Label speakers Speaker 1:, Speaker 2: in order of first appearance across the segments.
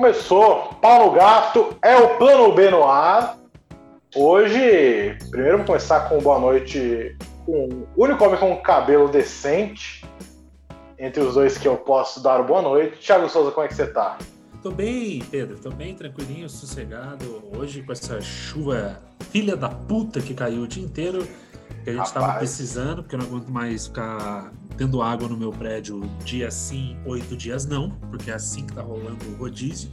Speaker 1: Começou, Paulo Gato, é o plano B no ar. Hoje, primeiro vamos começar com boa noite com o único homem com cabelo decente. Entre os dois que eu posso dar boa noite. Thiago Souza, como é que você tá?
Speaker 2: Tô bem, Pedro. Tô bem, tranquilinho, sossegado. Hoje com essa chuva filha da puta que caiu o dia inteiro. Que a gente Rapaz. tava precisando, porque eu não aguento mais ficar tendo água no meu prédio dia sim, oito dias não, porque é assim que tá rolando o rodízio.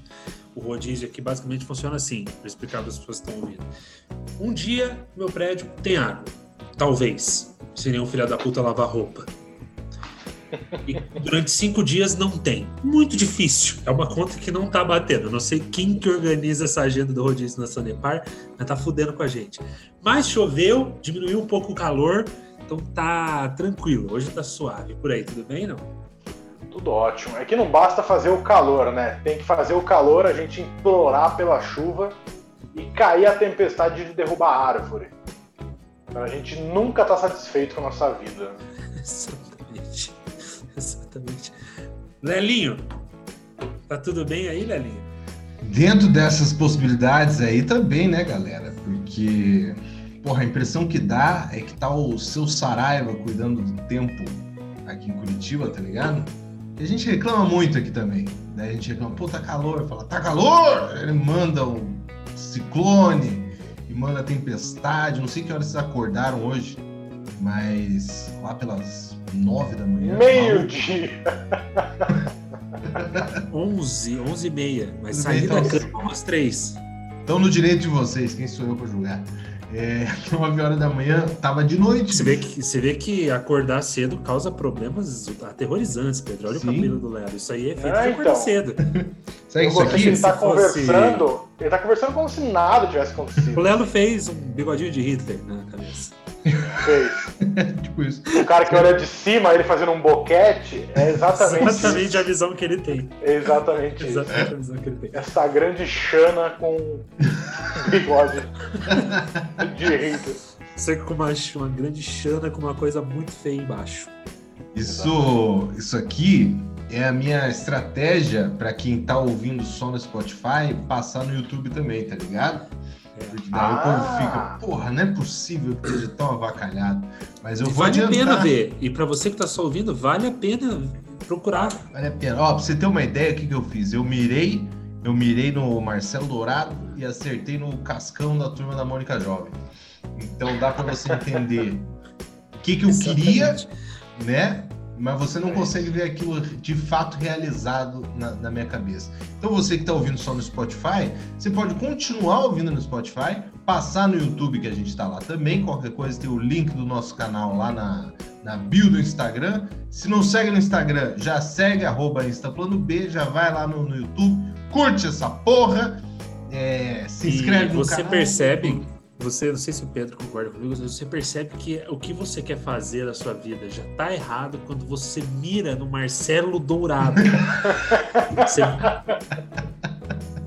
Speaker 2: O rodízio aqui basicamente funciona assim, para explicar para as pessoas que estão ouvindo. Um dia, meu prédio tem água. Talvez. Se nenhum filho da puta lavar roupa. E durante cinco dias não tem. Muito difícil. É uma conta que não tá batendo. não sei quem que organiza essa agenda do rodízio na Sanepar, mas tá fudendo com a gente. Mas choveu, diminuiu um pouco o calor, então tá tranquilo. Hoje tá suave. Por aí, tudo bem, não?
Speaker 1: Tudo ótimo. É que não basta fazer o calor, né? Tem que fazer o calor, a gente implorar pela chuva e cair a tempestade de derrubar a árvore. Então a gente nunca tá satisfeito com a nossa vida.
Speaker 2: Exatamente. Exatamente. Lelinho, tá tudo bem aí, Lelinho?
Speaker 3: Dentro dessas possibilidades aí também, né, galera? Porque, porra, a impressão que dá é que tá o seu Saraiva cuidando do tempo aqui em Curitiba, tá ligado? E a gente reclama muito aqui também. Daí a gente reclama, pô, tá calor. Fala, tá calor! Ele manda um ciclone e manda tempestade. Não sei que horas vocês acordaram hoje, mas lá pelas nove da manhã.
Speaker 1: Meio-dia!
Speaker 2: onze, onze e meia. Mas saí então, da cama umas três.
Speaker 3: Estão no direito de vocês, quem sou eu para julgar? É, 9 horas da manhã, tava de noite.
Speaker 2: Você vê, que, você vê que acordar cedo causa problemas aterrorizantes, Pedro. Olha Sim. o cabelo do Léo. Isso aí é feito é, de acordar então. cedo.
Speaker 1: Isso, aí, isso aqui, ele tá conversando. Fosse... Ele tá conversando como se nada tivesse acontecido.
Speaker 2: O Léo fez um bigodinho de Hitler na cabeça.
Speaker 1: Fez. tipo isso. O cara que olha de cima, ele fazendo um boquete, é exatamente
Speaker 2: Exatamente
Speaker 1: isso.
Speaker 2: a visão que ele tem.
Speaker 1: exatamente, exatamente isso. a visão que ele tem. Essa grande chana com bigode de Hitler.
Speaker 2: Você com uma, uma grande chana com uma coisa muito feia embaixo.
Speaker 3: Isso, isso aqui é a minha estratégia para quem tá ouvindo só no Spotify passar no YouTube também, tá ligado? Porque daí ah. o povo fica, porra, não é possível que esteja tão avacalhado. Mas eu vou
Speaker 2: Vale
Speaker 3: adiantar.
Speaker 2: a pena ver. E para você que está só ouvindo, vale a pena procurar.
Speaker 3: Vale a pena. Ó, pra você ter uma ideia, o que, que eu fiz? Eu mirei, eu mirei no Marcelo Dourado e acertei no Cascão da turma da Mônica Jovem. Então dá para você entender o que, que eu queria, né? Mas você não consegue ver aquilo de fato realizado na, na minha cabeça. Então você que está ouvindo só no Spotify, você pode continuar ouvindo no Spotify, passar no YouTube que a gente está lá também. Qualquer coisa tem o link do nosso canal lá na, na bio do Instagram. Se não segue no Instagram, já segue arroba InstaPlanoB, já vai lá no, no YouTube, curte essa porra, é, se inscreve
Speaker 2: e
Speaker 3: no
Speaker 2: canal. Você percebe você, não sei se o Pedro concorda comigo, mas você percebe que o que você quer fazer na sua vida já tá errado quando você mira no Marcelo Dourado. você...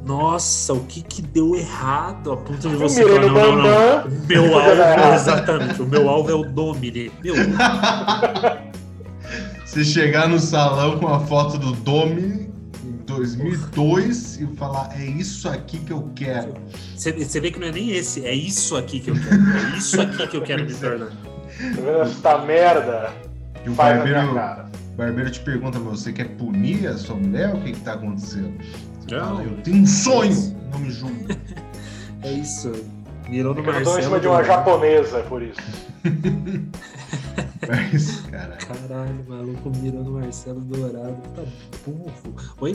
Speaker 2: Nossa, o que que deu errado a ponto de você falar, não, não, não, o meu alvo, exatamente, o meu alvo é o Domini. Meu.
Speaker 3: Você chegar no salão com a foto do Domini 2002 e falar é isso aqui que eu quero.
Speaker 2: Você, vê que não é nem esse, é isso aqui que eu quero. É isso aqui que eu quero me tornar. Tá
Speaker 1: vendo essa merda?
Speaker 3: E o barbeiro, barbeiro te pergunta, mas você quer punir a sua mulher? O que que tá acontecendo? Você não. fala, eu tenho um sonho, não me julgue.
Speaker 2: é isso. Virou no
Speaker 1: Marcelo. Eu tô em cima de uma japonesa, é por isso.
Speaker 3: Mas, caralho.
Speaker 2: Caralho, maluco mirando Marcelo Dourado. Tá burro. Oi?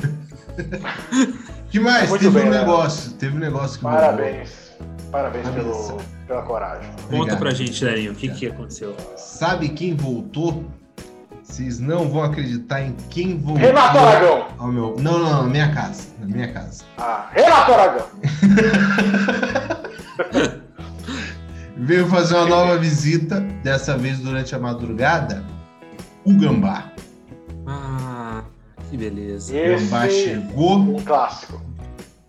Speaker 3: que mais? Muito teve bem, um né? negócio. Né? Teve um negócio que
Speaker 1: Parabéns. Parabéns pelo, pela coragem.
Speaker 2: Obrigado. Conta pra gente, Lerinho, o que, que aconteceu?
Speaker 3: Sabe quem voltou? Vocês não vão acreditar em quem voltou.
Speaker 1: Renato Aragão!
Speaker 3: Ao meu... Não, não, não, na minha casa. Na minha casa.
Speaker 1: Ah, Renato Aragão!
Speaker 3: Veio fazer uma nova visita, dessa vez durante a madrugada, o Gambá.
Speaker 2: Ah, que beleza.
Speaker 1: Esse o Gambá chegou. Um clássico.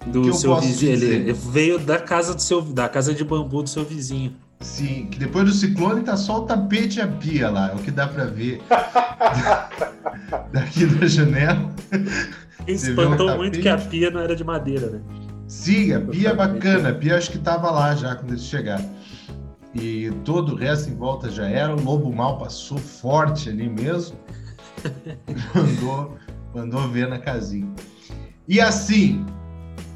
Speaker 2: Do seu vizinho. Ele veio da casa do seu, da casa de bambu do seu vizinho.
Speaker 3: Sim, que depois do ciclone tá só o tapete e a pia lá, é o que dá para ver daqui da janela.
Speaker 2: Espantou um muito que a pia não era de madeira, né?
Speaker 3: Sim, a pia é bacana. A pia acho que tava lá já quando eles chegaram. E todo o resto em volta já era. O lobo mal passou forte ali mesmo. mandou, mandou ver na casinha. E assim,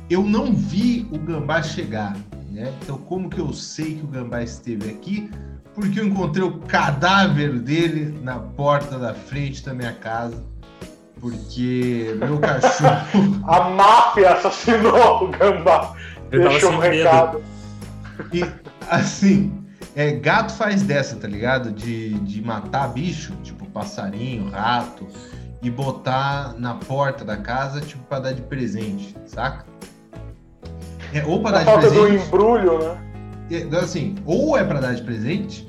Speaker 3: eu não vi o gambá chegar. Né? Então, como que eu sei que o gambá esteve aqui? Porque eu encontrei o cadáver dele na porta da frente da minha casa. Porque meu cachorro.
Speaker 1: A máfia assassinou o gambá. Deixou um recado.
Speaker 3: E assim, é, gato faz dessa, tá ligado? De, de matar bicho, tipo passarinho, rato, e botar na porta da casa, tipo, pra dar de presente, saca? É, ou pra
Speaker 1: A
Speaker 3: dar de
Speaker 1: falta do
Speaker 3: presente.
Speaker 1: embrulho, né?
Speaker 3: É, assim, ou é pra dar de presente,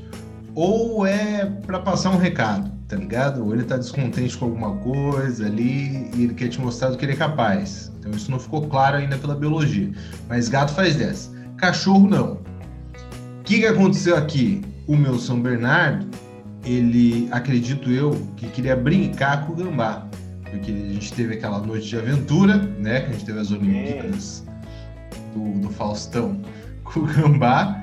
Speaker 3: ou é pra passar um recado, tá ligado? Ou ele tá descontente com alguma coisa ali e ele quer te mostrar do que ele é capaz. Então isso não ficou claro ainda pela biologia. Mas gato faz dessa. Cachorro não. O que, que aconteceu aqui? O meu São Bernardo, ele, acredito eu, que queria brincar com o gambá. Porque a gente teve aquela noite de aventura, né? Que a gente teve as Olimpíadas do, do Faustão com o gambá.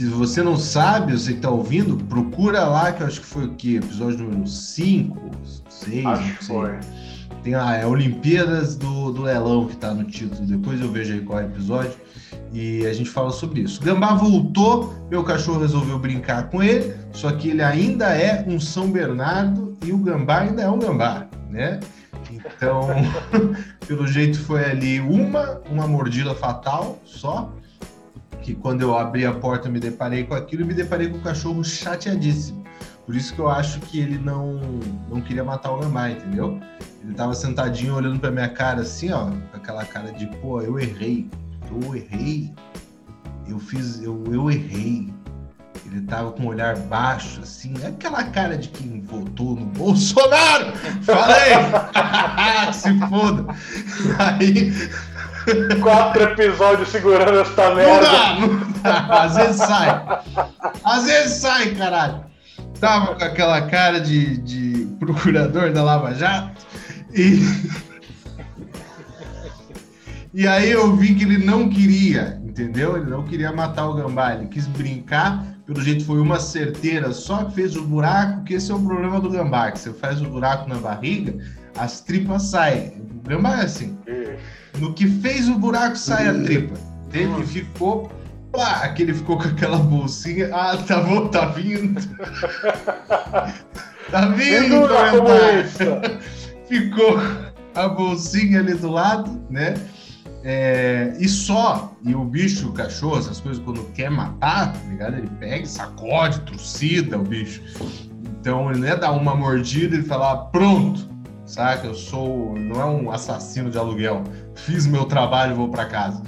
Speaker 3: Se você não sabe, você que tá ouvindo, procura lá, que eu acho que foi o quê? Episódio número 5, 6,
Speaker 1: Acho que foi.
Speaker 3: Tem a é Olimpíadas do, do Leilão que tá no título. Depois eu vejo aí qual é o episódio. E a gente fala sobre isso. Gambá voltou, meu cachorro resolveu brincar com ele, só que ele ainda é um São Bernardo e o gambá ainda é um gambá, né? Então, pelo jeito foi ali uma, uma mordida fatal só. Que quando eu abri a porta eu me deparei com aquilo e me deparei com o cachorro chateadíssimo. Por isso que eu acho que ele não, não queria matar o gambá, entendeu? Ele tava sentadinho olhando pra minha cara assim, ó, com aquela cara de, pô, eu errei. Eu errei. Eu fiz, eu, eu errei. Ele tava com o olhar baixo, assim, é aquela cara de quem votou no Bolsonaro! Falei! Se foda! Aí,
Speaker 1: Quatro episódios segurando esta
Speaker 3: não
Speaker 1: merda.
Speaker 3: dá, não dá, às vezes sai. Às vezes sai, caralho. Tava com aquela cara de, de procurador da Lava Jato e. E aí eu vi que ele não queria, entendeu? Ele não queria matar o gambá, ele quis brincar, pelo jeito foi uma certeira, só que fez o buraco, que esse é o problema do gambá, que você faz o buraco na barriga, as tripas saem. O gambá é assim, no que fez o buraco sai a tripa. Ele ficou. Pá, que ele ficou com aquela bolsinha. Ah, tá bom, tá vindo. tá vindo, comentário. Ficou a bolsinha ali do lado, né? É, e só, e o bicho, o cachorro, essas coisas, quando quer matar, tá ligado? Ele pega sacode, trucida o bicho. Então ele não é dar uma mordida e falar, pronto, saca? Eu sou, não é um assassino de aluguel. Fiz meu trabalho e vou pra casa.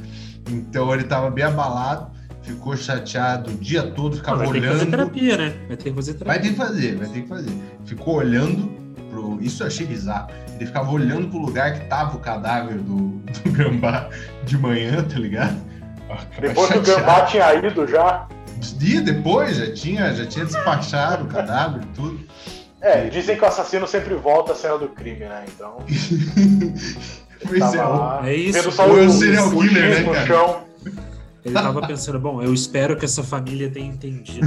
Speaker 3: Então ele tava bem abalado, ficou chateado o dia todo, ficava
Speaker 2: Vai ter que fazer
Speaker 3: olhando.
Speaker 2: terapia, né? Vai ter que fazer
Speaker 3: Vai
Speaker 2: terapia.
Speaker 3: ter que fazer, vai ter que fazer. Ficou olhando pro. Isso eu achei bizarro. Ele ficava olhando pro lugar que tava o cadáver do, do gambá de manhã, tá ligado?
Speaker 1: Depois que o
Speaker 3: Chateado.
Speaker 1: gambá tinha ido já.
Speaker 3: Dia depois já tinha, já tinha despachado o cadáver e tudo.
Speaker 1: É, dizem que o assassino sempre volta à cena do crime, né? Então.
Speaker 3: Pois é,
Speaker 1: lá,
Speaker 2: É isso,
Speaker 1: Vendo só o,
Speaker 3: serial killer, né,
Speaker 1: no
Speaker 3: cara?
Speaker 1: chão.
Speaker 2: Ele tava pensando, bom, eu espero que essa família tenha entendido.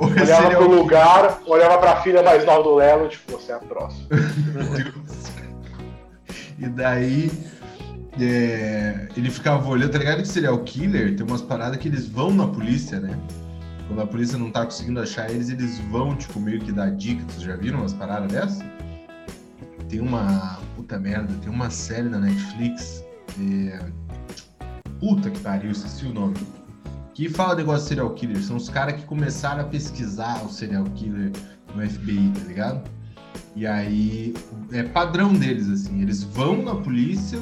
Speaker 3: é
Speaker 1: Olhava pro lugar, olhava pra filha mais nova do Lelo, tipo, você é a próxima.
Speaker 3: E daí é, ele ficava olhando, tá ligado que serial killer tem umas paradas que eles vão na polícia, né? Quando a polícia não tá conseguindo achar eles, eles vão, tipo, meio que dar dica. Vocês já viram umas paradas dessas? Tem uma. Puta merda, tem uma série na Netflix. é, Puta que pariu, esqueci o nome. Que fala negócio de serial killer. São os caras que começaram a pesquisar o serial killer no FBI, tá ligado? E aí é padrão deles, assim. Eles vão na polícia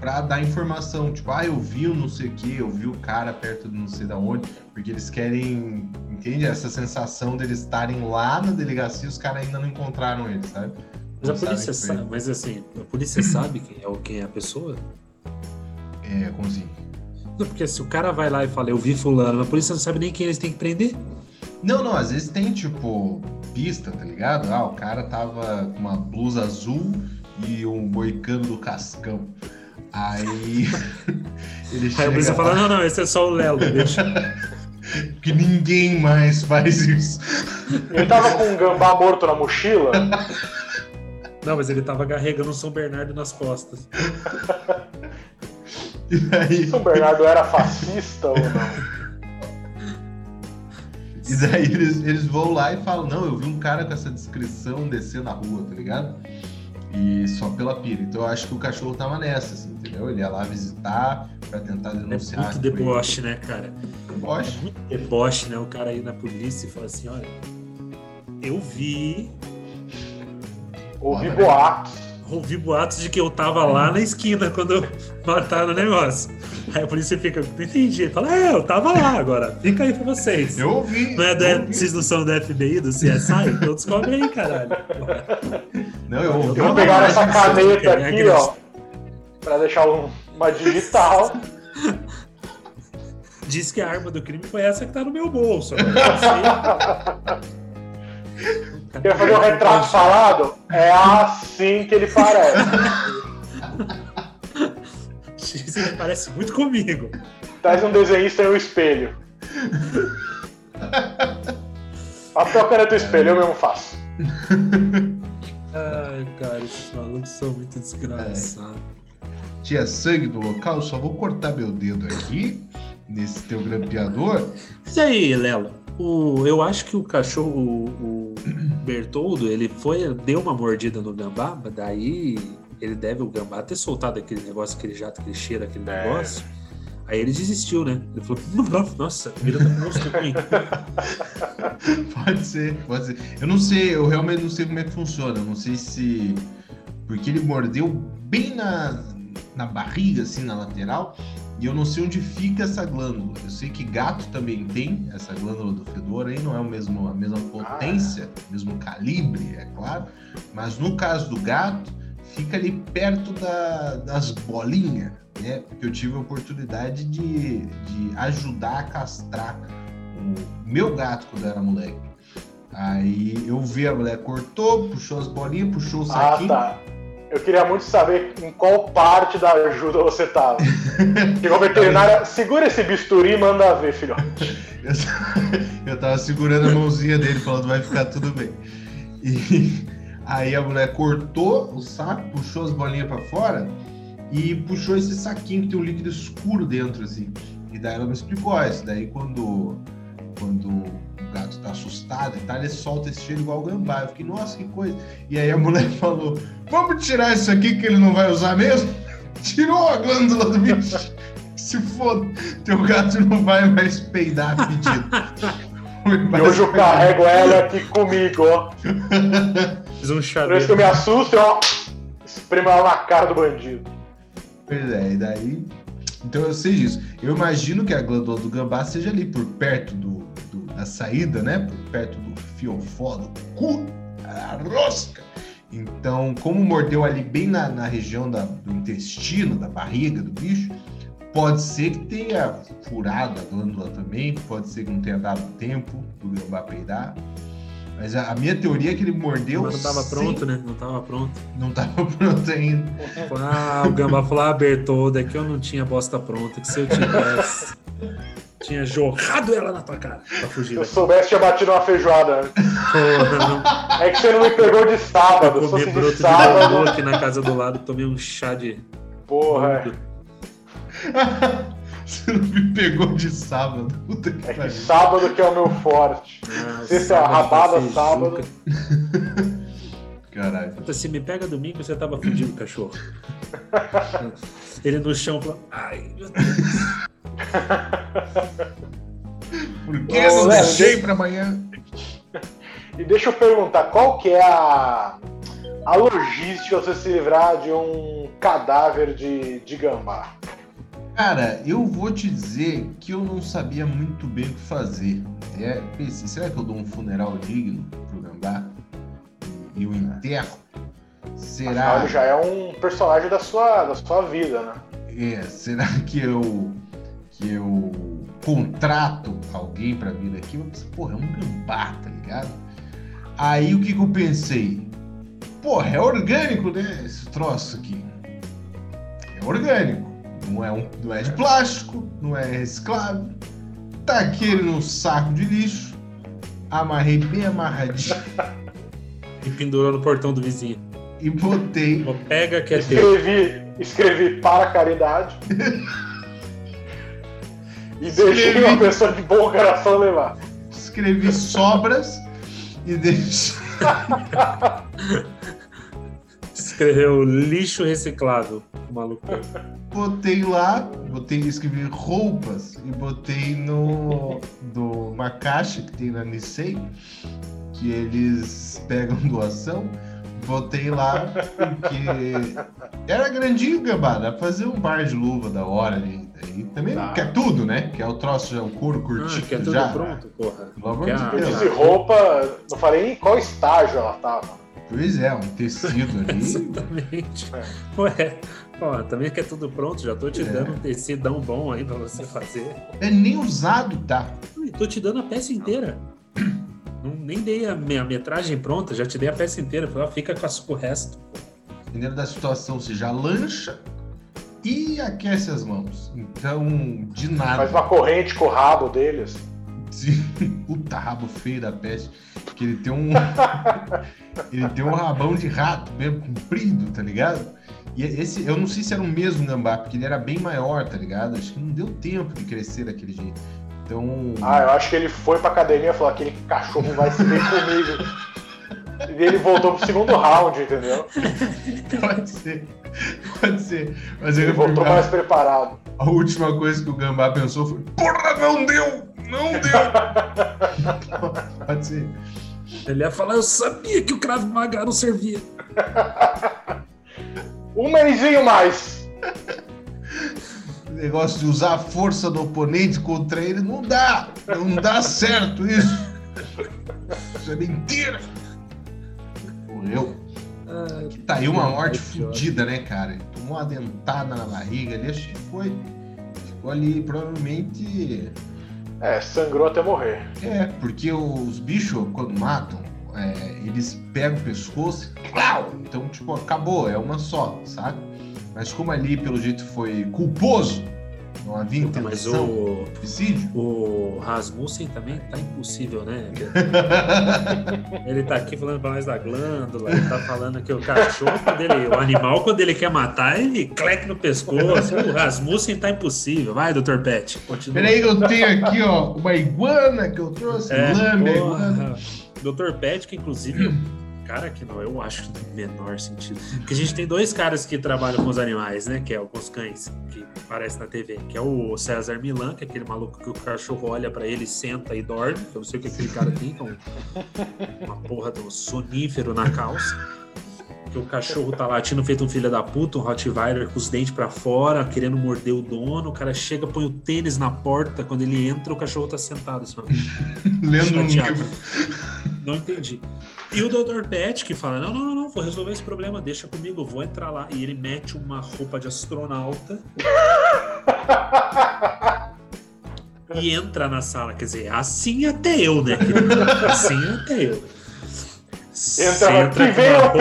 Speaker 3: pra dar informação. Tipo, ah, eu vi o não sei o que, eu vi o cara perto de não sei da onde. Porque eles querem, entende? Essa sensação deles estarem lá na delegacia e os caras ainda não encontraram eles, sabe?
Speaker 2: Mas a
Speaker 3: Não
Speaker 2: polícia sabe, mas assim, a polícia sabe quem é, quem é a pessoa?
Speaker 3: É, como assim?
Speaker 2: Não, porque se o cara vai lá e fala, eu vi fulano, a polícia não sabe nem quem eles têm que prender.
Speaker 3: Não, não, às vezes tem, tipo, pista, tá ligado? Ah, o cara tava com uma blusa azul e um boicano do Cascão. Aí
Speaker 2: ele chega Aí a polícia fala, não, não, esse é só o Lelo, deixa.
Speaker 3: que ninguém mais faz isso.
Speaker 1: Ele tava com um gambá morto na mochila?
Speaker 2: Não, mas ele tava carregando um São Bernardo nas costas.
Speaker 1: E aí... São Bernardo era fascista ou não?
Speaker 3: E daí eles, eles vão lá e falam, não, eu vi um cara com essa descrição descer na rua, tá ligado? E só pela pira. Então eu acho que o cachorro tava nessa, assim, entendeu? Ele ia lá visitar pra tentar denunciar.
Speaker 2: É muito deboche, né, cara?
Speaker 3: Deboche.
Speaker 2: É muito deboche, né? O cara ir na polícia e falar assim, olha, eu vi.
Speaker 1: Ouvi boatos
Speaker 2: ouvi boatos de que eu tava lá na esquina quando mataram o negócio. Aí a polícia fica, não entendi. Fala, é, eu tava lá agora. Fica aí pra vocês.
Speaker 3: Eu ouvi.
Speaker 2: Não é do, ouvi. Vocês não são do FBI, do CSI? Então descobre aí, caralho.
Speaker 3: Não, eu ouvi.
Speaker 1: Eu vou pegar essa caneta aqui, ó, pra deixar um, uma digital.
Speaker 2: Diz que a arma do crime foi essa que tá no meu bolso.
Speaker 1: Quer fazer um retrato falado? É assim que ele parece.
Speaker 2: Ele parece muito comigo.
Speaker 1: Traz um desenhista em um espelho. Papel caneta espelho, eu mesmo faço.
Speaker 2: Ai, cara, esses malucos são muito desgraçados. É.
Speaker 3: Tinha sangue no local, só vou cortar meu dedo aqui, nesse teu grampeador.
Speaker 2: Isso aí, Lelo. O, eu acho que o cachorro, o, o Bertoldo, ele foi, deu uma mordida no gambá, daí ele deve o gambá ter soltado aquele negócio, aquele jato, aquele cheiro, aquele é. negócio. Aí ele desistiu, né? Ele falou, nossa, a comida tá gosto ruim.
Speaker 3: pode ser, pode ser. Eu não sei, eu realmente não sei como é que funciona. Eu não sei se. Porque ele mordeu bem na, na barriga, assim, na lateral. E eu não sei onde fica essa glândula. Eu sei que gato também tem essa glândula do fedor aí, não é o mesmo, a mesma potência, ah. mesmo calibre, é claro. Mas no caso do gato, fica ali perto da, das bolinhas, né? Porque eu tive a oportunidade de, de ajudar a castrar o meu gato quando era moleque. Aí eu vi a mulher cortou, puxou as bolinhas, puxou o ah, saquinho. Ah, tá.
Speaker 1: Eu queria muito saber em qual parte da ajuda você tava. Chegou a veterinária, segura esse bisturi e manda ver, filhote.
Speaker 3: Eu, tava segurando a mãozinha dele, falando, vai ficar tudo bem. E aí a mulher cortou o saco, puxou as bolinhas para fora e puxou esse saquinho que tem um líquido escuro dentro, assim. E daí ela me explicou, ó, isso daí quando, quando gato tá assustado e tal, ele solta esse cheiro igual o gambá. Eu fiquei, nossa, que coisa. E aí a mulher falou: vamos tirar isso aqui que ele não vai usar mesmo? Tirou a glândula do bicho. Se foda, teu gato não vai mais peidar pedido.
Speaker 1: E hoje eu carrego ela aqui comigo, ó.
Speaker 2: Fiz um
Speaker 1: Por isso que eu me assusto, ó. Espremo ela na cara do bandido.
Speaker 3: Pois é, e daí. Então eu sei disso. Eu imagino que a glândula do gambá seja ali por perto do, da saída, né? Por perto do fiofó, do cu, a rosca. Então, como mordeu ali bem na, na região da, do intestino, da barriga do bicho, pode ser que tenha furado a glândula também, pode ser que não tenha dado tempo do gambá peidar. Mas a, a, minha teoria é que ele mordeu.
Speaker 2: Mas não estava sem... pronto, né? Não estava pronto.
Speaker 3: Não estava pronto ainda.
Speaker 2: Ah, o gambá falou: ah, Bertoldo, é que eu não tinha bosta pronta, que se eu tivesse. Tinha jorrado ela na tua cara pra fugir. Se
Speaker 1: eu soubesse, tinha batido uma feijoada. Porra, É que você não me pegou de sábado. Eu
Speaker 2: comi broto de, sábado... aqui na casa do lado, tomei um chá de.
Speaker 1: Porra,
Speaker 3: é. Você não me pegou de sábado.
Speaker 1: Puta que é que sábado que é o meu forte. Ah, Sexta é rabada, sábado.
Speaker 3: Caralho.
Speaker 2: Se me pega domingo, você tava fudido, cachorro. Ele no chão, ai, meu Deus.
Speaker 3: Por que não deixei para amanhã?
Speaker 1: E deixa eu perguntar, qual que é a, a logística você se livrar de um cadáver de, de gambá?
Speaker 3: Cara, eu vou te dizer que eu não sabia muito bem o que fazer. É, pensei, será que eu dou um funeral digno pro gambá e, e o enterro?
Speaker 1: Será? Afinal, ele já é um personagem da sua, da sua vida, né?
Speaker 3: É, será que eu que eu contrato alguém para vir aqui, eu pensei, porra, é um gambá, tá ligado? Aí o que, que eu pensei? porra, é orgânico, né? Esse troço aqui. É orgânico. Não é, um, não é de plástico, não é reciclável. Taquei ele num saco de lixo, amarrei bem amarradinho
Speaker 2: E pendurou no portão do vizinho.
Speaker 3: e botei.
Speaker 2: Pega que é teu.
Speaker 1: Escrevi, escrevi para a caridade. e deixei
Speaker 3: Escrevi.
Speaker 1: uma pessoa de bom coração levar.
Speaker 3: Escrevi sobras e deixei.
Speaker 2: Escreveu lixo reciclado. Maluco.
Speaker 3: Botei lá, botei, escrevi roupas e botei no do uma caixa que tem na Nissei, que eles pegam doação. Botei lá porque era grandinho, gambá, dá pra fazer um par de luva da hora ali. Aí também
Speaker 1: Tá.
Speaker 3: quer tudo, né? Que é o troço, já o couro
Speaker 2: Ah,
Speaker 3: curtido
Speaker 2: que é tudo
Speaker 3: já.
Speaker 2: pronto, porra.
Speaker 3: Pelo amor de
Speaker 2: a-
Speaker 1: Eu
Speaker 3: Deus.
Speaker 1: disse roupa, não falei nem qual estágio ela tava.
Speaker 3: Pois é, um tecido ali.
Speaker 2: Exatamente.
Speaker 1: É.
Speaker 2: Ué, ó, também que é tudo pronto, já tô te
Speaker 3: É.
Speaker 2: dando um tecidão bom aí pra você fazer.
Speaker 3: É nem usado, tá?
Speaker 2: Ui, tô te dando a peça inteira. Não, nem dei a, me- a metragem pronta, já te dei a peça inteira. Falei, ó, fica com, as- com o resto.
Speaker 3: Dependendo da situação, você já lancha e aquece as mãos. Então, de nada.
Speaker 1: Faz uma corrente com o rabo deles.
Speaker 3: Sim, Puta rabo feio da peste. Que ele tem um. ele tem um rabão de rato mesmo, comprido, tá ligado? E esse, eu não sei se era o mesmo gambá, porque ele era bem maior, tá ligado? Acho que não deu tempo de crescer daquele jeito. Então.
Speaker 1: Ah, eu acho que ele foi pra academia e falou: aquele cachorro vai se ver comigo. E ele voltou pro segundo round, entendeu?
Speaker 3: Pode ser. Pode ser. Mas
Speaker 1: Ele
Speaker 3: ele
Speaker 1: voltou mais preparado.
Speaker 3: A última coisa que o Gambá pensou foi: Porra, não deu! Não deu! Pode ser.
Speaker 2: Ele ia falar, eu sabia que o Krav Maga não servia.
Speaker 1: Um mêsinho mais.
Speaker 3: O negócio de usar a força do oponente contra ele não dá! Não dá certo isso! Isso é mentira! Morreu.
Speaker 2: Ah,
Speaker 3: Tá aí uma morte fodida, né, cara? Ele tomou uma dentada na barriga ali, acho que foi. Ficou ali, provavelmente.
Speaker 1: É, sangrou até morrer.
Speaker 3: É, porque os bichos, quando matam, é, eles pegam o pescoço e. Clau! Então, tipo, acabou, é uma só, sabe? Mas como ali, pelo jeito, foi culposo, não havia
Speaker 2: puta, mas
Speaker 3: intenção de
Speaker 2: o,
Speaker 3: suicídio.
Speaker 2: o Rasmussen também tá impossível, né? Ele tá aqui falando pra nós da glândula, ele tá falando que o cachorro, quando ele, o animal, quando ele quer matar, ele cleque no pescoço. O Rasmussen tá impossível. Vai, Dr. Pet, continua.
Speaker 3: Peraí, eu tenho aqui, ó, uma iguana que eu trouxe,
Speaker 2: É,
Speaker 3: iguana.
Speaker 2: Dr. Pet, que inclusive, cara que não, eu acho que tem menor sentido. Porque a gente tem dois caras que trabalham com os animais, né? Que é com os cães, que aparece na TV, que é o César Milan, que é aquele maluco que o cachorro olha pra ele, senta e dorme. Eu não sei o que aquele cara tem, que é um- uma porra de um sonífero na calça. Que o cachorro tá latindo feito um filho da puta, um Rottweiler com os dentes pra fora, querendo morder o dono. O cara chega, põe o tênis na porta. Quando ele entra, o cachorro tá sentado. Assim.
Speaker 3: Lendo um livro.
Speaker 2: Não entendi. E o Dr. Pet que fala: não, não, não, não, vou resolver esse problema, deixa comigo, eu vou entrar lá. E ele mete uma roupa de astronauta e entra na sala. Quer dizer, assim até eu, né? Assim até eu.
Speaker 1: Entra aqui,
Speaker 2: com
Speaker 1: vem
Speaker 2: uma
Speaker 1: o
Speaker 2: roupa-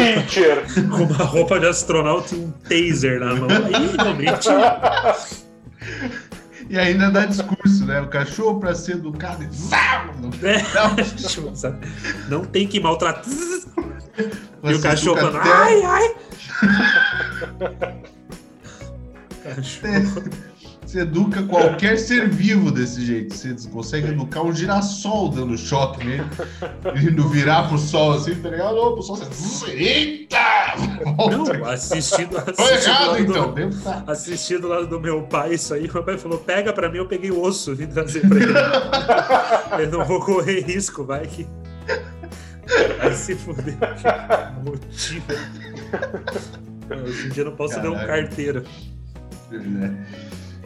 Speaker 2: com uma roupa de astronauta e um taser na mão. Aí realmente.
Speaker 3: E ainda dá discurso, né? O cachorro, pra ser educado.
Speaker 2: É, não tem que maltratar. E o
Speaker 3: Você
Speaker 2: cachorro falando,
Speaker 3: até-
Speaker 2: ai, ai. Cachorro.
Speaker 3: Você educa qualquer ser vivo desse jeito. Você consegue educar um girassol dando choque nele. Indo virar pro sol assim, tá ligado? Pro sol você. Eita! Volta.
Speaker 2: Não, assistindo, assistindo,
Speaker 3: errado
Speaker 2: do,
Speaker 3: então. Deve estar.
Speaker 2: assistindo lá do meu pai isso aí, meu pai falou, pega pra mim, eu peguei o osso, vim trazer pra ele. eu não vou correr risco, vai que... Vai se fuder. Que motivo. Hoje em dia eu não posso ver um carteiro.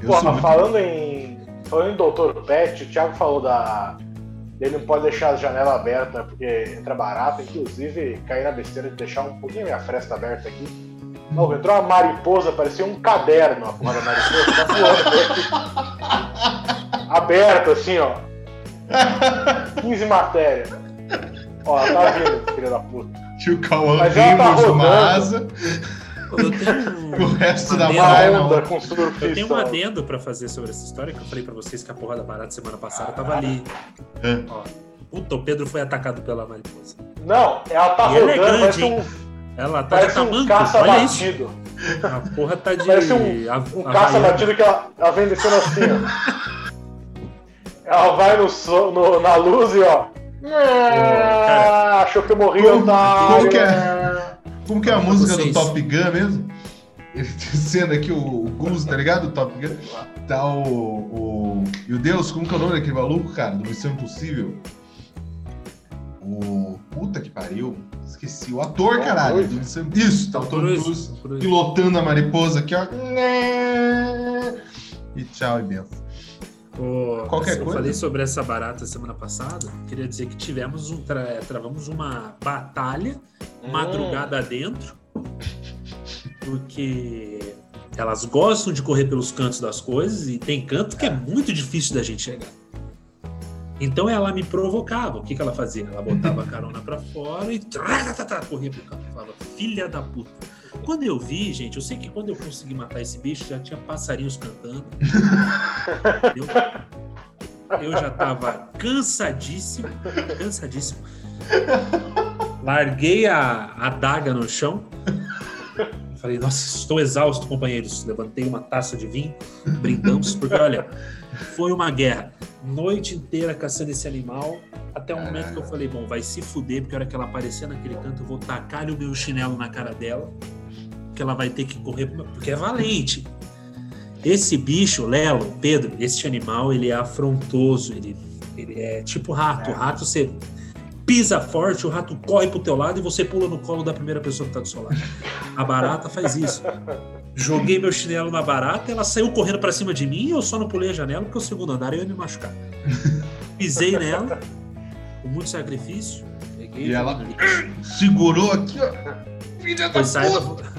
Speaker 3: Eu
Speaker 1: Porra,
Speaker 3: muito-
Speaker 1: falando em. Falando em Dr. Pet, o Thiago falou da. Ele não pode deixar a janela aberta porque entra barato. Inclusive, caí na besteira de deixar um pouquinho a minha fresta aberta aqui. Não, entrou uma mariposa, parecia um caderno a porra da mariposa. Tá voando. Aberto, assim, ó. 15 matérias. Ó, ela tá vindo, filha da puta.
Speaker 3: que o Cauã veio tá de uma asa.
Speaker 2: Eu tenho um,
Speaker 3: o resto da
Speaker 1: onda
Speaker 3: não.
Speaker 1: com surfista.
Speaker 2: Eu tenho um adendo pra fazer sobre essa história que eu falei pra vocês que a porra da barata semana passada tava ali.
Speaker 3: É.
Speaker 2: Ó, puta, o Pedro foi atacado pela mariposa.
Speaker 1: Não, ela tá
Speaker 2: E ela é
Speaker 1: rodando,
Speaker 2: grande,
Speaker 1: parece
Speaker 2: hein?
Speaker 1: um,
Speaker 2: Ela tá
Speaker 1: parece
Speaker 2: de
Speaker 1: um
Speaker 2: tamanco,
Speaker 1: caça
Speaker 2: olha isso.
Speaker 1: batido.
Speaker 2: A porra tá de.
Speaker 1: Parece um,
Speaker 2: a-
Speaker 1: um
Speaker 2: a
Speaker 1: caça batido que ela, ela vem descendo assim, ó. Ela vai no, no- na luz e ó.
Speaker 2: cara.
Speaker 1: achou que eu morri,
Speaker 3: Como-
Speaker 1: otário.
Speaker 3: como que é? Como que é a música do Top Gun mesmo? Ele descendo aqui o, o Goose, tá ligado? O Top Gun. Tá o, o. Meu Deus, como que é o nome daquele maluco, cara? Do Missão Impossível? O. Puta que pariu. Esqueci. O ator,
Speaker 1: Tom
Speaker 3: caralho. Do Missão... Isso, tá o Tom
Speaker 2: Cruz,
Speaker 3: Cruise pilotando a mariposa aqui, ó. E tchau, e benção.
Speaker 2: Ô,
Speaker 3: Qualquer
Speaker 2: eu
Speaker 3: coisa.
Speaker 2: falei sobre essa barata semana passada. Queria dizer que tivemos um tra- travamos uma batalha
Speaker 1: Hum.
Speaker 2: madrugada dentro, porque elas gostam de correr pelos cantos das coisas e tem canto que é muito difícil da gente chegar. Então ela me provocava. O que, que ela fazia? Ela botava a carona pra fora e tratatata, corria pro canto. Falava, filha da puta. Quando eu vi, gente, eu sei que quando eu consegui matar esse bicho, já tinha passarinhos cantando. Entendeu? Eu já tava cansadíssimo, cansadíssimo. Larguei a adaga no chão. Falei, nossa, estou exausto, companheiros. Levantei uma taça de vinho, brindamos, porque olha, foi uma guerra. Noite inteira caçando esse animal, até o momento que eu falei, bom, vai se fuder, porque a hora que ela aparecer naquele canto, eu vou tacar o meu chinelo na cara dela, que ela vai ter que correr, porque é valente. Esse bicho, Lelo, Pedro, esse animal, ele é afrontoso, ele, ele é tipo rato. O rato, você pisa forte, o rato corre pro teu lado e você pula no colo da primeira pessoa que tá do seu lado. A barata faz isso. Joguei meu chinelo na barata, ela saiu correndo pra cima de mim e eu só não pulei a janela porque o segundo andar eu ia me machucar. Pisei nela, com muito sacrifício. Peguei,
Speaker 3: E ela-. Segurou aqui, ó. Filha da puta.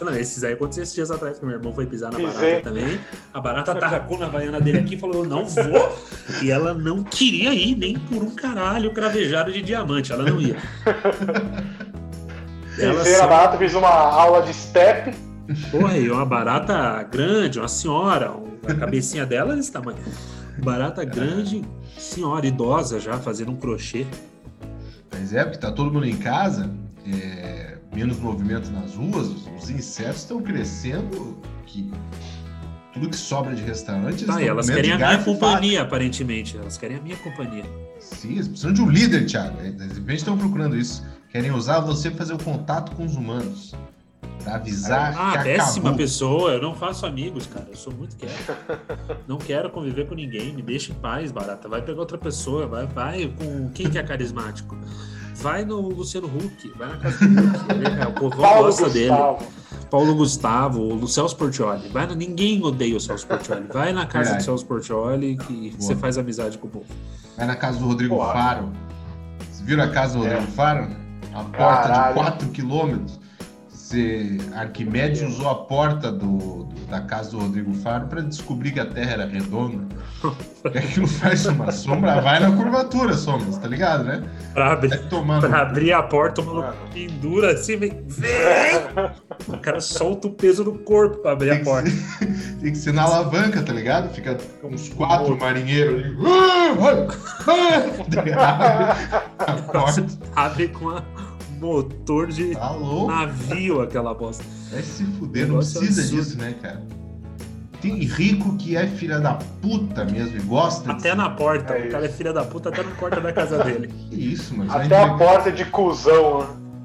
Speaker 2: Não, esses aí aconteceu esses dias atrás, que meu irmão foi pisar na
Speaker 1: Pisei.
Speaker 2: barata também. A barata atacou na vaiana dele aqui e falou: Eu não vou. E ela não queria ir, nem por um caralho cravejado de diamante. Ela não ia. Ela
Speaker 1: Pisei na
Speaker 2: só-
Speaker 1: barata, fiz uma aula de step.
Speaker 2: Porra, e uma barata grande, uma senhora, a cabecinha dela é desse tamanho. Barata grande, senhora, idosa já, fazendo um crochê.
Speaker 3: Mas é, porque tá todo mundo em casa, é, menos movimento nas ruas, os, os insetos estão crescendo, que tudo que sobra de restaurante,
Speaker 2: Tá, e elas querem a minha companhia, aparentemente. Elas querem a minha companhia.
Speaker 3: Sim, eles precisam de um líder, Thiago. É, De repente estão procurando isso. Querem usar você para fazer o contato com os humanos. Pra avisar
Speaker 2: Ah,
Speaker 3: que
Speaker 2: péssima
Speaker 3: acabou.
Speaker 2: pessoa. Eu não faço amigos, cara. Eu sou muito quieto. Não quero conviver com ninguém. Me deixa em paz, barata. Vai pegar outra pessoa. Vai, vai com quem que é carismático. Vai no Luciano Huck. Vai na casa do Huck. Ele- é, o povo gosta dele. Paulo Gustavo, o Celso Portioli. Vai ninguém odeia o Celso Portioli. Vai na casa
Speaker 3: Verdade.
Speaker 2: do Celso Portioli que
Speaker 3: Boa.
Speaker 2: você faz amizade com o povo.
Speaker 3: Vai na casa do Rodrigo. Faro. Vocês viram a casa do
Speaker 1: É.
Speaker 3: Rodrigo Faro? A porta
Speaker 1: Caralho.
Speaker 3: de 4 quilômetros. Você, Arquimedes usou a porta do, do- da casa do Rodrigo Faro para descobrir que a Terra era redonda. Porque aquilo faz uma sombra, vai na curvatura, sombras, tá ligado, né?
Speaker 2: Pra abrir,
Speaker 3: Vai tomando.
Speaker 2: pra abrir a porta, o maluco
Speaker 1: Mano.
Speaker 2: pendura assim, vem. Vem! O cara solta o peso do corpo pra abrir a porta.
Speaker 3: ser, tem que ser na alavanca, tá ligado? Fica uns quatro marinheiros ali. Ah, ah, ah. A porta
Speaker 2: Abre com a motor de
Speaker 3: tá
Speaker 2: navio aquela bosta.
Speaker 3: Vai se fuder, não precisa
Speaker 2: absurdo.
Speaker 3: disso, né, cara? Tem rico que é filha da puta mesmo e gosta
Speaker 2: Até na porta.
Speaker 1: É
Speaker 2: o cara é filha da puta até na porta da casa dele.
Speaker 3: Que isso, mas vai
Speaker 1: Até a
Speaker 3: entregar-
Speaker 1: porta de cuzão,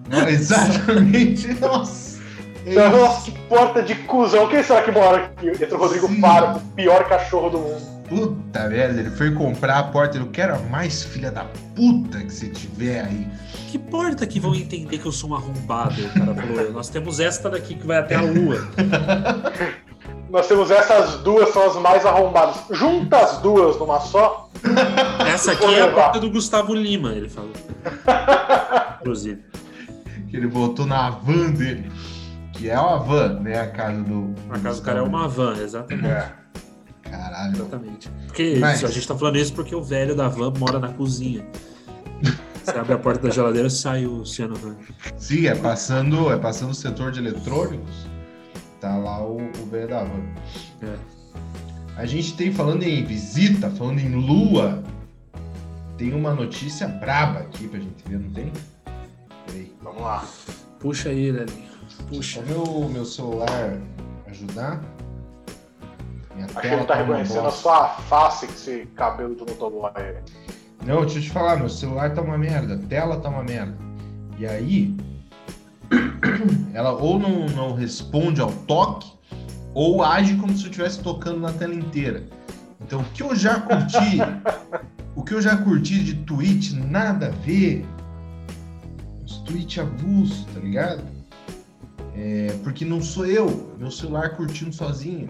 Speaker 1: né?
Speaker 3: É, exatamente, nossa. É.
Speaker 1: Nossa, que porta de cuzão. Quem será que mora aqui? Entre o Rodrigo
Speaker 3: Sim.
Speaker 1: Faro, o pior cachorro do mundo.
Speaker 3: Puta merda, ele foi comprar a porta, eu quero a mais filha da puta que você tiver aí.
Speaker 2: Que porta que vão entender que eu sou um arrombado? O cara falou. Nós temos esta daqui que vai até a lua.
Speaker 1: Nós temos essas duas, são as mais arrombadas. Junta as duas numa só.
Speaker 2: Essa aqui é a porta do Gustavo Lima, ele falou. Inclusive.
Speaker 3: Que ele botou na van dele. Que é uma van, né? A casa do.
Speaker 2: Na casa do cara é uma van, exatamente.
Speaker 1: É.
Speaker 3: Caralho.
Speaker 2: Exatamente. Porque
Speaker 3: Mas-
Speaker 2: a gente tá falando isso porque o velho da van mora na cozinha. Você abre a porta da geladeira sai o Luciano Huck.
Speaker 3: Sim, é passando, é passando o setor de eletrônicos. Tá lá o, o velho da van.
Speaker 2: É.
Speaker 3: A gente tem, falando em visita, falando em lua, tem uma notícia braba aqui pra gente ver, não tem? Peraí.
Speaker 1: Vamos lá.
Speaker 2: Puxa aí, Lelinho. Puxa.
Speaker 3: Deixa meu, meu celular ajudar. Minha
Speaker 1: Acho que ele tá
Speaker 3: tá
Speaker 1: reconhecendo a sua face com esse cabelo do motoboy.
Speaker 3: Não, deixa eu te falar, meu celular tá uma merda, a tela tá uma merda. E aí, ela ou não, não responde ao toque, ou age como se eu estivesse tocando na tela inteira. Então, o que eu já curti, o que eu já curti de tweet, nada a ver. Os tweets avulsos, tá ligado? É, porque não sou eu, meu celular curtindo sozinho.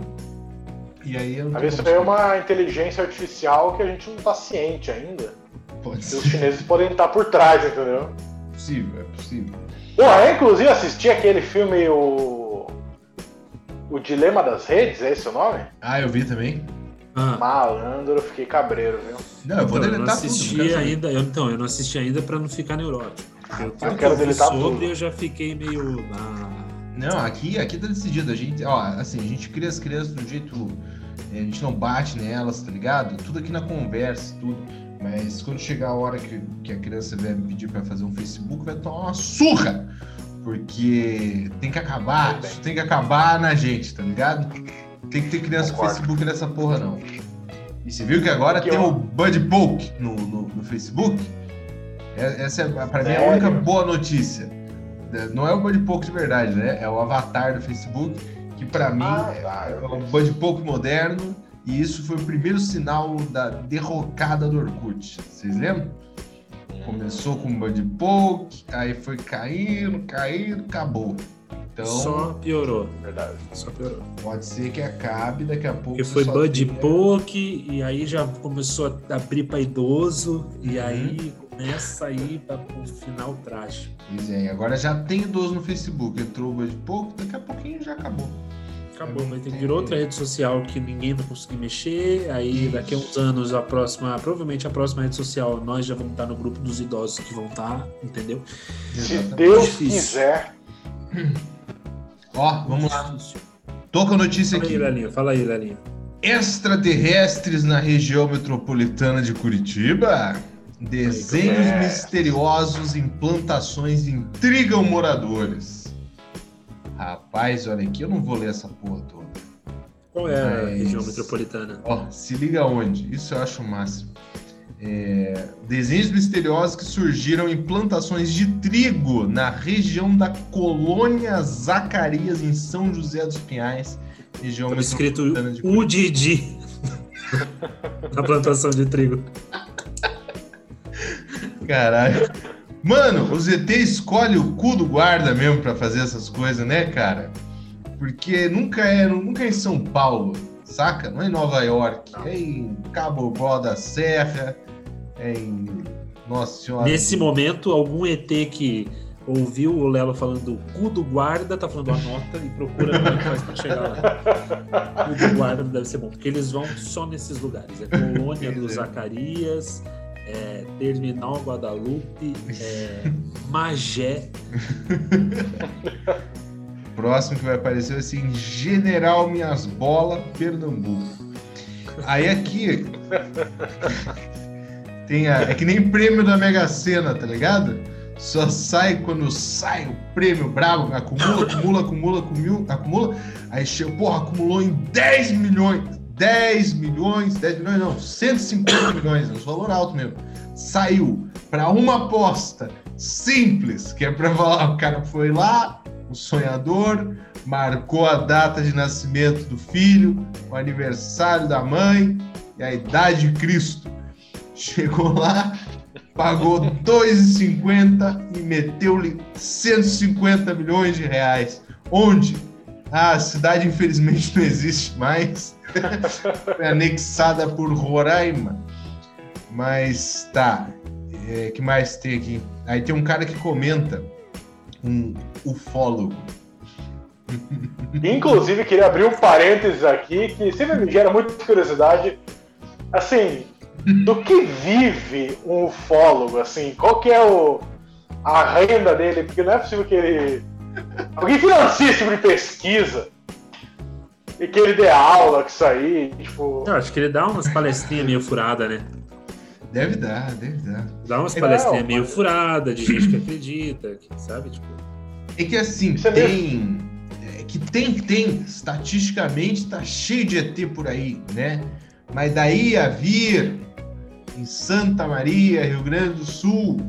Speaker 3: E aí eu
Speaker 1: vezes isso aí é uma inteligência artificial que a gente não tá ciente ainda.
Speaker 3: Pode
Speaker 1: E os
Speaker 3: ser
Speaker 1: chineses podem estar por trás, entendeu?
Speaker 3: possível, é possível.
Speaker 1: Pô, eu inclusive assisti aquele filme, o. O Dilema das Redes, é esse o nome?
Speaker 3: Ah, eu vi também.
Speaker 2: Ah,
Speaker 1: Malandro, eu fiquei cabreiro, viu?
Speaker 3: Não, eu vou
Speaker 2: então, eu não
Speaker 3: deletar tudo.
Speaker 2: assisti
Speaker 3: não quero saber.
Speaker 2: ainda. Eu, então, eu não assisti ainda pra não ficar neurótico. Eu, tudo
Speaker 1: Eu
Speaker 2: que
Speaker 1: quero
Speaker 2: eu
Speaker 1: deletar
Speaker 2: sobre,
Speaker 1: tudo.
Speaker 2: eu já fiquei meio. Ah,
Speaker 3: Não, aqui, aqui tá decidido. A gente, ó, assim, a gente cria as crianças do jeito. É, A gente não bate nelas, tá ligado? Tudo aqui na conversa, tudo. Mas quando chegar a hora que, que a criança vier me pedir pra fazer um Facebook, vai tomar uma surra! Porque tem que acabar, isso tem que acabar na gente, tá ligado? Tem que ter criança com
Speaker 1: Concordo.
Speaker 3: Facebook nessa porra, não. E você viu que agora
Speaker 1: Aqui,
Speaker 3: tem
Speaker 1: ó.
Speaker 3: o Bud Poke no, no, no Facebook? É- Essa é, pra mim, a
Speaker 1: Sério?
Speaker 3: única boa notícia. É, Não é o Bud Poke de verdade, né? É o avatar do Facebook, que pra mim
Speaker 1: Ah,
Speaker 3: é- é um Bud Poke moderno. E isso foi o primeiro sinal da derrocada do Orkut. Vocês lembram? Começou com o Bud Poke, aí foi caindo, caindo, acabou. Então,
Speaker 2: só piorou.
Speaker 1: Verdade.
Speaker 2: Só piorou.
Speaker 3: pode ser que acabe daqui a pouco.
Speaker 2: Porque foi Bud
Speaker 3: tenha-
Speaker 2: Poke, e aí já começou a abrir pra idoso, e
Speaker 3: Uhum.
Speaker 2: aí começa a ir para o final trágico.
Speaker 3: Pois é, agora já tem idoso no Facebook. Entrou o Bud Poke, daqui a pouquinho já acabou.
Speaker 2: Acabou, vai ter que vir outra rede social que ninguém vai conseguir mexer. Aí daqui a uns anos, a próxima, provavelmente a próxima rede social, nós já vamos estar no grupo dos idosos que vão estar, entendeu?
Speaker 1: Se
Speaker 3: Exatamente.
Speaker 1: Deus
Speaker 2: Difícil.
Speaker 1: quiser.
Speaker 3: Ó, vamos lá. Tô com a notícia
Speaker 2: Fala aí,
Speaker 3: aqui.
Speaker 2: Lelinho, fala aí, Lelinho.
Speaker 3: Extraterrestres na região metropolitana de Curitiba. Desenhos
Speaker 1: É.
Speaker 3: misteriosos em plantações intrigam moradores. Rapaz, olha aqui, eu não vou ler essa porra toda.
Speaker 2: Qual é a
Speaker 3: Mas-
Speaker 2: região metropolitana?
Speaker 3: Ó, se liga onde? Isso eu acho o máximo. É, desenhos misteriosos que surgiram em plantações de trigo na região da colônia Zacarias, em São José dos Pinhais, região
Speaker 2: Estava escrito
Speaker 3: metropolitana de
Speaker 2: o Didi na plantação de trigo.
Speaker 3: Caralho. Mano, o ZT escolhe o cu do guarda mesmo pra fazer essas coisas, né, cara? Porque nunca é, nunca é em São Paulo, saca? Não é em Nova York, é em Cabo Bó da Serra, é em. Nossa senhora.
Speaker 2: Nesse momento, algum ET que ouviu o Lelo falando do cu do guarda, tá falando anota e procura como é que faz pra chegar lá. O cu do guarda deve ser bom, porque eles vão só nesses lugares. É Colônia do. Zacarias, é Terminal Guadalupe, é Magé.
Speaker 3: Próximo que vai aparecer vai ser em General Minhas Bolas, Pernambuco. Aí aqui. tem a, é que nem prêmio da Mega Sena, tá ligado? Só sai quando sai o prêmio brabo, acumula, acumula, acumula, acumula, acumula. Aí chega, porra, acumulou em 10 milhões. 10 milhões, 10 milhões não, 150 milhões, é um valor alto mesmo. Saiu para uma aposta simples, que é para falar, o cara foi lá, o sonhador, marcou a data de nascimento do filho, o aniversário da mãe e a idade de Cristo. Chegou lá, pagou 2,50 e meteu-lhe 150 milhões de reais. Onde? Ah, a cidade infelizmente não existe mais. Anexada por Roraima. Mas tá. É, que mais tem aqui? Aí tem um cara que comenta, um ufólogo.
Speaker 1: Inclusive, queria abrir um parênteses aqui que sempre me gera muita curiosidade. Assim, do que vive um ufólogo, assim? Qual que é o, a renda dele? Porque não é possível que ele... Alguém financia esse tipo de pesquisa e que ele dê aula, que isso aí, tipo...
Speaker 2: Eu acho que ele dá umas palestrinhas meio furada, né?
Speaker 3: Deve dar, deve dar.
Speaker 2: Dá umas palestrinhas meio furada de gente que acredita, que, sabe? Tipo...
Speaker 3: É que assim,
Speaker 1: é
Speaker 3: tem. É que tem, tem. Estatisticamente tá cheio de ET por aí, né? Mas daí a vir em Santa Maria, Rio Grande do Sul,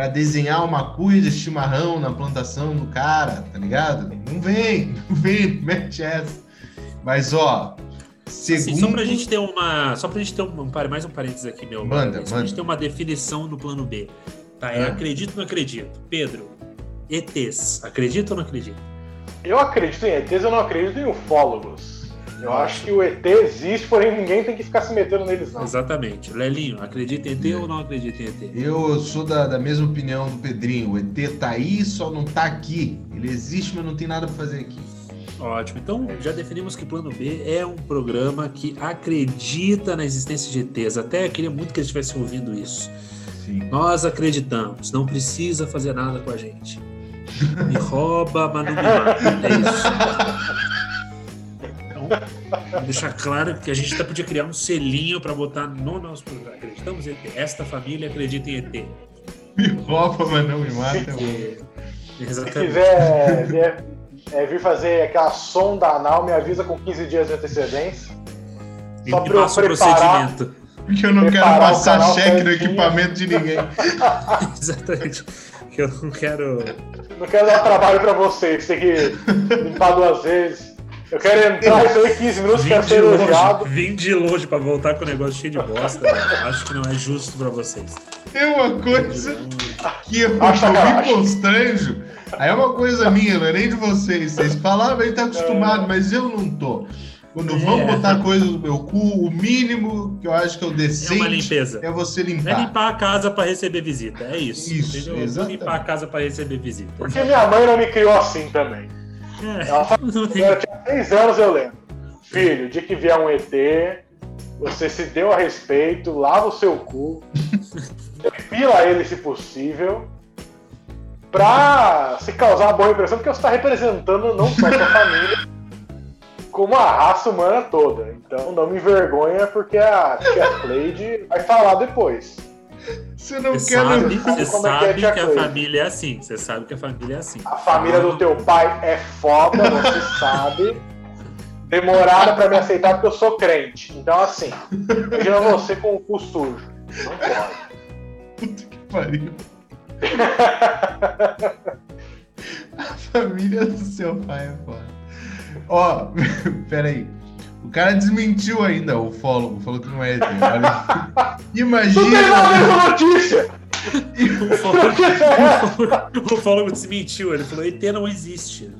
Speaker 3: para desenhar uma cuia de chimarrão na plantação do cara, tá ligado? Não vem, não vem, mete essa. Mas ó, segundo.
Speaker 2: Assim, só pra gente ter uma. Só pra gente ter um, mais um parênteses aqui, meu.
Speaker 3: Manda,
Speaker 2: Só pra
Speaker 3: manda.
Speaker 2: gente ter uma definição do plano B. Tá, é
Speaker 3: Ah.
Speaker 2: acredito ou não acredito? Pedro, ETs, acredita ou não acredita?
Speaker 1: Eu acredito em ETs, eu não acredito em ufólogos. Eu acho que o ET existe, porém ninguém tem que ficar se metendo neles, não.
Speaker 2: Exatamente. Lelinho, acredita em ET
Speaker 3: É.
Speaker 2: ou não acredita em ET?
Speaker 3: Eu sou da, da mesma opinião do Pedrinho. O ET tá aí, só não tá aqui. Ele existe, mas não tem nada pra fazer aqui.
Speaker 2: Ótimo. Então, já definimos que Plano B é um programa que acredita na existência de ETs. Até eu queria muito que eles estivessem ouvindo isso.
Speaker 3: Sim.
Speaker 2: Nós acreditamos, não precisa fazer nada com a gente. Me rouba, mas não me mata. É isso. Vou deixar claro que a gente até podia criar um selinho para botar no nosso programa. Acreditamos em ET. Esta família acredita em ET.
Speaker 3: Me rouba, mas não me mata.
Speaker 1: Se
Speaker 2: Exatamente.
Speaker 1: quiser vier- é, vir fazer aquela sonda anal, me avisa com 15 dias de antecedência.
Speaker 2: E
Speaker 1: Só eu
Speaker 2: o
Speaker 1: preparar.
Speaker 2: procedimento.
Speaker 3: Porque eu não quero
Speaker 1: Preparar
Speaker 3: passar cheque no equipamento de ninguém.
Speaker 2: Exatamente. Que eu não quero.
Speaker 1: Não quero dar trabalho pra vocês, tem que limpar duas vezes. Eu quero entrar aí 15 minutos,
Speaker 2: de
Speaker 1: ser elogiado.
Speaker 2: longe, vim de longe pra voltar com o negócio cheio de bosta. Acho que não é justo pra vocês.
Speaker 3: É uma coisa que eu,
Speaker 1: Acho
Speaker 3: eu me
Speaker 1: sacanagem.
Speaker 3: constranjo. Aí é uma coisa minha, não é nem de vocês. Vocês falavam, ele tá acostumado, mas eu não tô. Quando vão
Speaker 2: É.
Speaker 3: botar coisa no meu cu, o mínimo que eu acho que é o
Speaker 2: É
Speaker 3: decente
Speaker 2: uma limpeza.
Speaker 3: é você
Speaker 2: É
Speaker 3: limpar.
Speaker 2: limpar a casa pra receber visita. É isso.
Speaker 3: Isso,
Speaker 2: entendeu? Eu
Speaker 3: exatamente.
Speaker 2: limpar a casa pra receber visita.
Speaker 1: Porque minha mãe não me criou assim também. Ela fala- Eu tinha 6 anos, eu lembro. Filho, de que vier um ET, você se deu a respeito, lava o seu cu, depila ele se possível, pra se causar uma boa impressão, porque você está representando não só a sua família, como a raça humana toda. Então não me envergonha, porque a tia Cleide vai falar depois.
Speaker 3: Você não
Speaker 2: Você
Speaker 3: quer
Speaker 2: sabe,
Speaker 3: limpar.
Speaker 2: você
Speaker 1: Como é que é,
Speaker 2: sabe
Speaker 1: tia
Speaker 2: que a família é assim. Você sabe que a família é assim.
Speaker 1: A família do teu pai é foda, você sabe. Demorada pra me aceitar porque eu sou crente. Então, assim, imagina você com o cu sujo. Não pode.
Speaker 3: Puta que pariu. A família do seu pai é foda. Ó, peraí. O cara desmentiu ainda o fólogo, falou que não é ET. Olha.
Speaker 1: Não tem nada a
Speaker 3: Imagina.
Speaker 1: notícia!
Speaker 2: O fólogo, o fólogo desmentiu. Ele falou: ET não existe.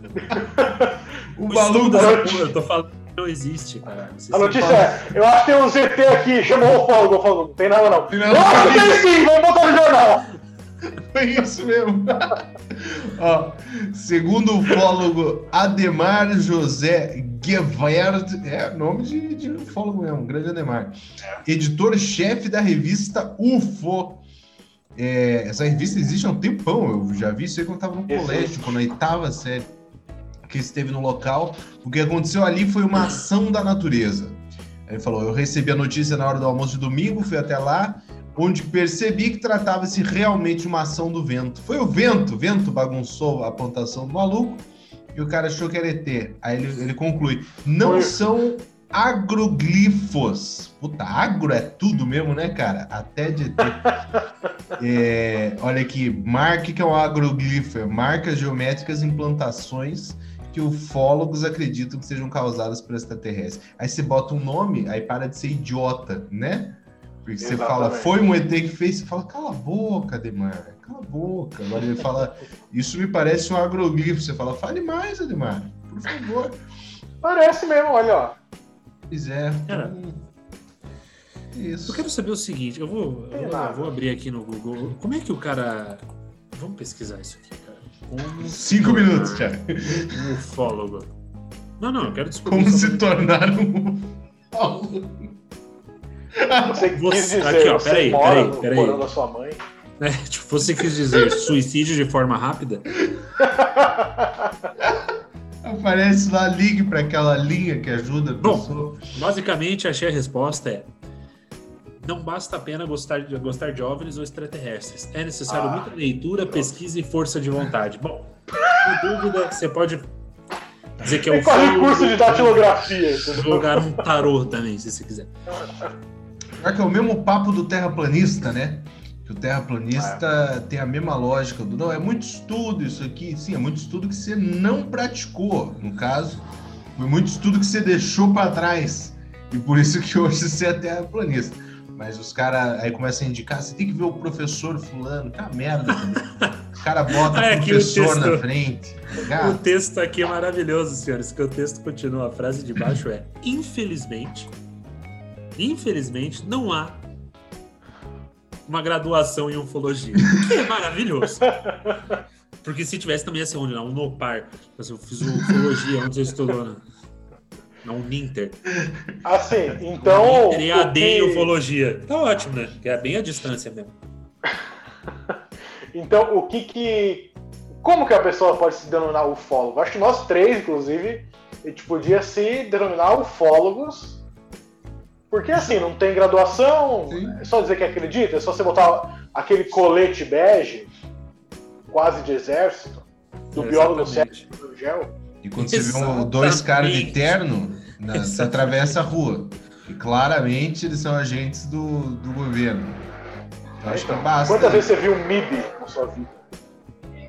Speaker 3: O
Speaker 2: O
Speaker 3: maluco.
Speaker 2: dessa porra, eu tô falando que não existe, cara. Vocês
Speaker 1: A notícia é: eu acho que tem um ZT aqui, chamou o fogo. Eu falo, não tem nada não.
Speaker 3: Tem nada.
Speaker 1: acho que tem sim, vamos botar no jornal.
Speaker 3: Foi isso mesmo. Ó, segundo o ufólogo Ademar José Guevard, é nome de, de ufólogo mesmo, grande Ademar, editor-chefe da revista UFO. É, essa revista existe há um tempão, eu já vi isso aí quando eu estava no
Speaker 1: Existe.
Speaker 3: colégio, quando na oitava série, que esteve no local. O que aconteceu ali foi uma ação da natureza. Ele falou: Eu recebi a notícia na hora do almoço de domingo, fui até lá, onde percebi que tratava-se realmente de uma ação do vento. Foi o vento, o vento bagunçou a plantação do maluco e o cara achou que era ET. Aí ele, ele conclui: não
Speaker 1: Foi.
Speaker 3: são agroglifos. Puta, agro é tudo mesmo, né, cara? Até de ET. É, olha aqui, marque que é um agroglifo, é marcas geométricas em plantações que ufólogos acreditam que sejam causadas por extraterrestres. Aí você bota um nome, aí para de ser idiota, né? Porque você
Speaker 1: Exatamente.
Speaker 3: fala, foi um ET que fez, você fala, cala a boca, Ademar, cala a boca. Agora ele fala, isso me parece um agroglifo. Você fala, fale mais, Ademar, por favor.
Speaker 1: Parece mesmo, olha, ó.
Speaker 3: Pois é.
Speaker 2: Cara,
Speaker 3: Isso.
Speaker 2: Eu quero saber o seguinte, eu vou, eu vou, eu vou abrir aqui no Google. Como é que o cara. Vamos pesquisar isso aqui, cara. Como
Speaker 3: Cinco minutos, Thiago.
Speaker 2: um ufólogo. Não, não, eu quero descobrir.
Speaker 3: Como se tornar um ufólogo.
Speaker 1: Você quis
Speaker 2: Você-
Speaker 1: dizer,
Speaker 2: aqui, ó,
Speaker 1: você
Speaker 2: peraí,
Speaker 1: mora
Speaker 2: peraí, peraí.
Speaker 1: da sua mãe.
Speaker 2: É, tipo, você quis dizer suicídio de forma rápida?
Speaker 3: Aparece lá, ligue para aquela linha que ajuda a
Speaker 2: Bom.
Speaker 3: pessoa.
Speaker 2: Basicamente, achei a resposta é. Não basta apenas gostar de, gostar de OVNIs ou extraterrestres. É necessário
Speaker 1: Ah.
Speaker 2: muita leitura, pesquisa e força de vontade. Bom, sem dúvida, você pode dizer que é
Speaker 1: Tem
Speaker 2: um
Speaker 1: curso de datilografia,
Speaker 2: jogar um tarô também, se você quiser.
Speaker 3: Pior que é o mesmo papo do terraplanista, né? Que o terraplanista tem a mesma lógica do não, é muito estudo isso aqui. Sim, é muito estudo que você não praticou. No caso, foi muito estudo que você deixou para trás. E por isso que hoje você é terraplanista. Mas os caras aí começam a indicar, você tem que ver o professor fulano, que é uma merda. também. O cara bota
Speaker 2: Ah,
Speaker 3: o
Speaker 2: o
Speaker 3: professor
Speaker 2: texto-
Speaker 3: na frente.
Speaker 2: O
Speaker 3: Cara,
Speaker 2: texto aqui é maravilhoso, senhores, que o texto continua. A frase de baixo é: Infelizmente, infelizmente, não há uma graduação em ufologia. Que é maravilhoso. Porque se tivesse também ia ser onde? Na Unopar. Eu fiz ufologia onde você estudou na, na Uninter.
Speaker 1: Assim, então.
Speaker 2: Uninter e AD
Speaker 1: o
Speaker 2: em
Speaker 1: que-
Speaker 2: ufologia. Tá ótimo, né? Que é bem a distância mesmo.
Speaker 1: Então, o que que. Como que a pessoa pode se denominar ufólogo? Acho que nós três, inclusive, a gente podia se denominar ufólogos. Porque assim, não tem graduação,
Speaker 3: Sim.
Speaker 1: é só dizer que acredita, é só você botar aquele colete bege, quase de exército, do biólogo
Speaker 2: Exatamente.
Speaker 1: cético do gel.
Speaker 3: e quando você vê um- dois caras de
Speaker 2: Exatamente.
Speaker 3: terno, na- você
Speaker 2: Exatamente.
Speaker 3: atravessa a rua. E claramente eles são agentes do, do governo. Eu acho que
Speaker 1: Então,
Speaker 3: basta.
Speaker 1: Quantas vezes você viu um MIB na sua vida?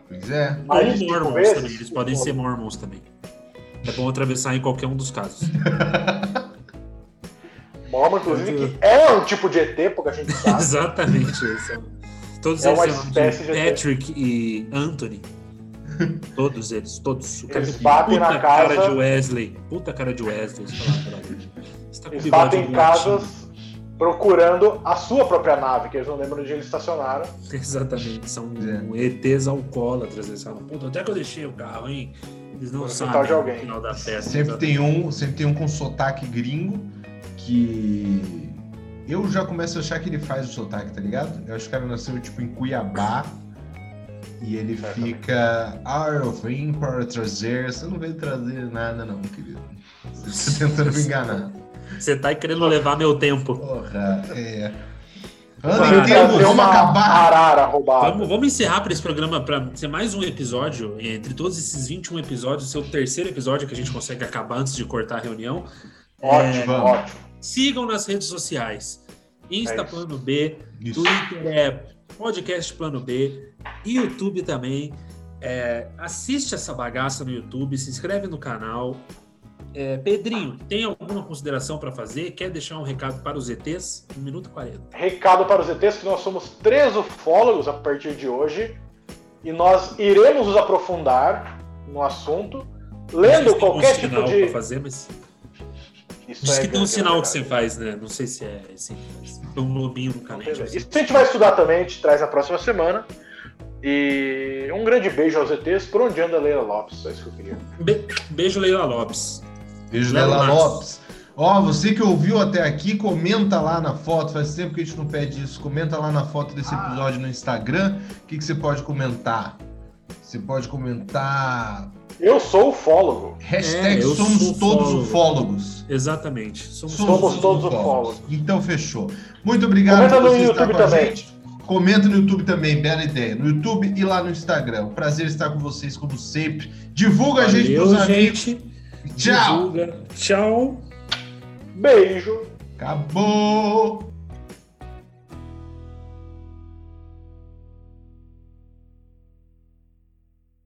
Speaker 3: Pois é.
Speaker 1: De
Speaker 2: Ou Mormons
Speaker 1: vezes?
Speaker 2: também. Eles podem ser Mormons também. É bom atravessar em qualquer um dos casos.
Speaker 1: Inclusive, que é um tipo de ET, pouca gente sabe.
Speaker 2: Exatamente. São, todos
Speaker 1: É
Speaker 2: eles
Speaker 1: uma
Speaker 2: são
Speaker 1: espécie
Speaker 2: de
Speaker 1: de-
Speaker 2: Patrick e Anthony. Todos eles, todos. O cara
Speaker 1: Eles batem
Speaker 2: puta
Speaker 1: na
Speaker 2: cara
Speaker 1: casa-
Speaker 2: de Wesley. Puta cara de Wesley. Você fala, "Caralho, você tá com
Speaker 1: Eles batem em casas procurando a sua própria nave, que eles não lembram onde eles estacionaram.
Speaker 2: latim." Exatamente. São
Speaker 3: É.
Speaker 2: ETs alcoólatras. Eles falam, puta, onde é que eu deixei o carro, hein? Eles não
Speaker 1: No
Speaker 2: sabem no final da festa.
Speaker 3: Sempre tem um, sempre tem um com sotaque gringo que eu já começo a achar que ele faz o sotaque, tá ligado? Eu acho que o cara nasceu tipo em Cuiabá e ele fica ah, eu vim para trazer, você não veio trazer nada não, querido. Você tá tentando me enganar.
Speaker 2: Você tá querendo levar meu tempo.
Speaker 3: Porra, é. Vamos acabar.
Speaker 1: arara roubada.
Speaker 2: Vamos, vamos encerrar para esse programa, para ser mais um episódio. Entre todos esses 21 episódios, seu terceiro episódio que a gente consegue acabar antes de cortar a reunião.
Speaker 1: Ótimo,
Speaker 3: vamos.
Speaker 1: ótimo.
Speaker 2: Sigam nas redes sociais: Insta
Speaker 1: É.
Speaker 2: Plano B,
Speaker 3: Isso.
Speaker 2: Twitter é Podcast Plano B, YouTube também. É, assiste essa bagaça no YouTube, se inscreve no canal. É, Pedrinho, tem alguma consideração para fazer? Quer deixar um recado para os ETs? 1 minuto e 40.
Speaker 1: Recado para os ETs que nós somos três ufólogos a partir de hoje e nós iremos nos aprofundar no assunto, lendo qualquer tipo de.
Speaker 2: fazer, mas
Speaker 1: Isso
Speaker 2: diz
Speaker 1: é
Speaker 2: que tem um
Speaker 1: grande,
Speaker 2: sinal
Speaker 1: é
Speaker 2: que você faz, né? Não sei se é assim, um lobinho no canete. assim.
Speaker 1: Isso a gente vai estudar também, a gente traz na próxima semana. E um grande beijo aos ETs. Por onde anda a Leila Lopes? É isso que eu queria.
Speaker 2: Be- beijo, Leila Lopes.
Speaker 3: Beijo, Lela
Speaker 2: Matos.
Speaker 3: Lopes. Ó, você que ouviu até aqui, comenta lá na foto. Faz tempo que a gente não pede isso. Comenta lá na foto desse
Speaker 1: Ah.
Speaker 3: episódio no Instagram. O que, que você pode comentar? Você pode comentar.
Speaker 1: Eu sou ufólogo.
Speaker 3: Hashtag
Speaker 2: É,
Speaker 3: somos todos
Speaker 2: ufólogo.
Speaker 3: ufólogos.
Speaker 2: Exatamente. Somos,
Speaker 1: Somos todos ufólogos.
Speaker 3: Então fechou. Muito obrigado
Speaker 1: Comenta
Speaker 3: por
Speaker 1: no
Speaker 3: você estar
Speaker 1: YouTube
Speaker 3: com a
Speaker 1: também.
Speaker 3: gente. Comenta no YouTube também, bela ideia. No YouTube e lá no Instagram. Prazer estar com vocês, como sempre. Divulga a gente
Speaker 2: Valeu,
Speaker 3: pros amigos.
Speaker 2: gente.
Speaker 3: Tchau.
Speaker 2: Divulga. Tchau.
Speaker 1: Beijo.
Speaker 3: Acabou.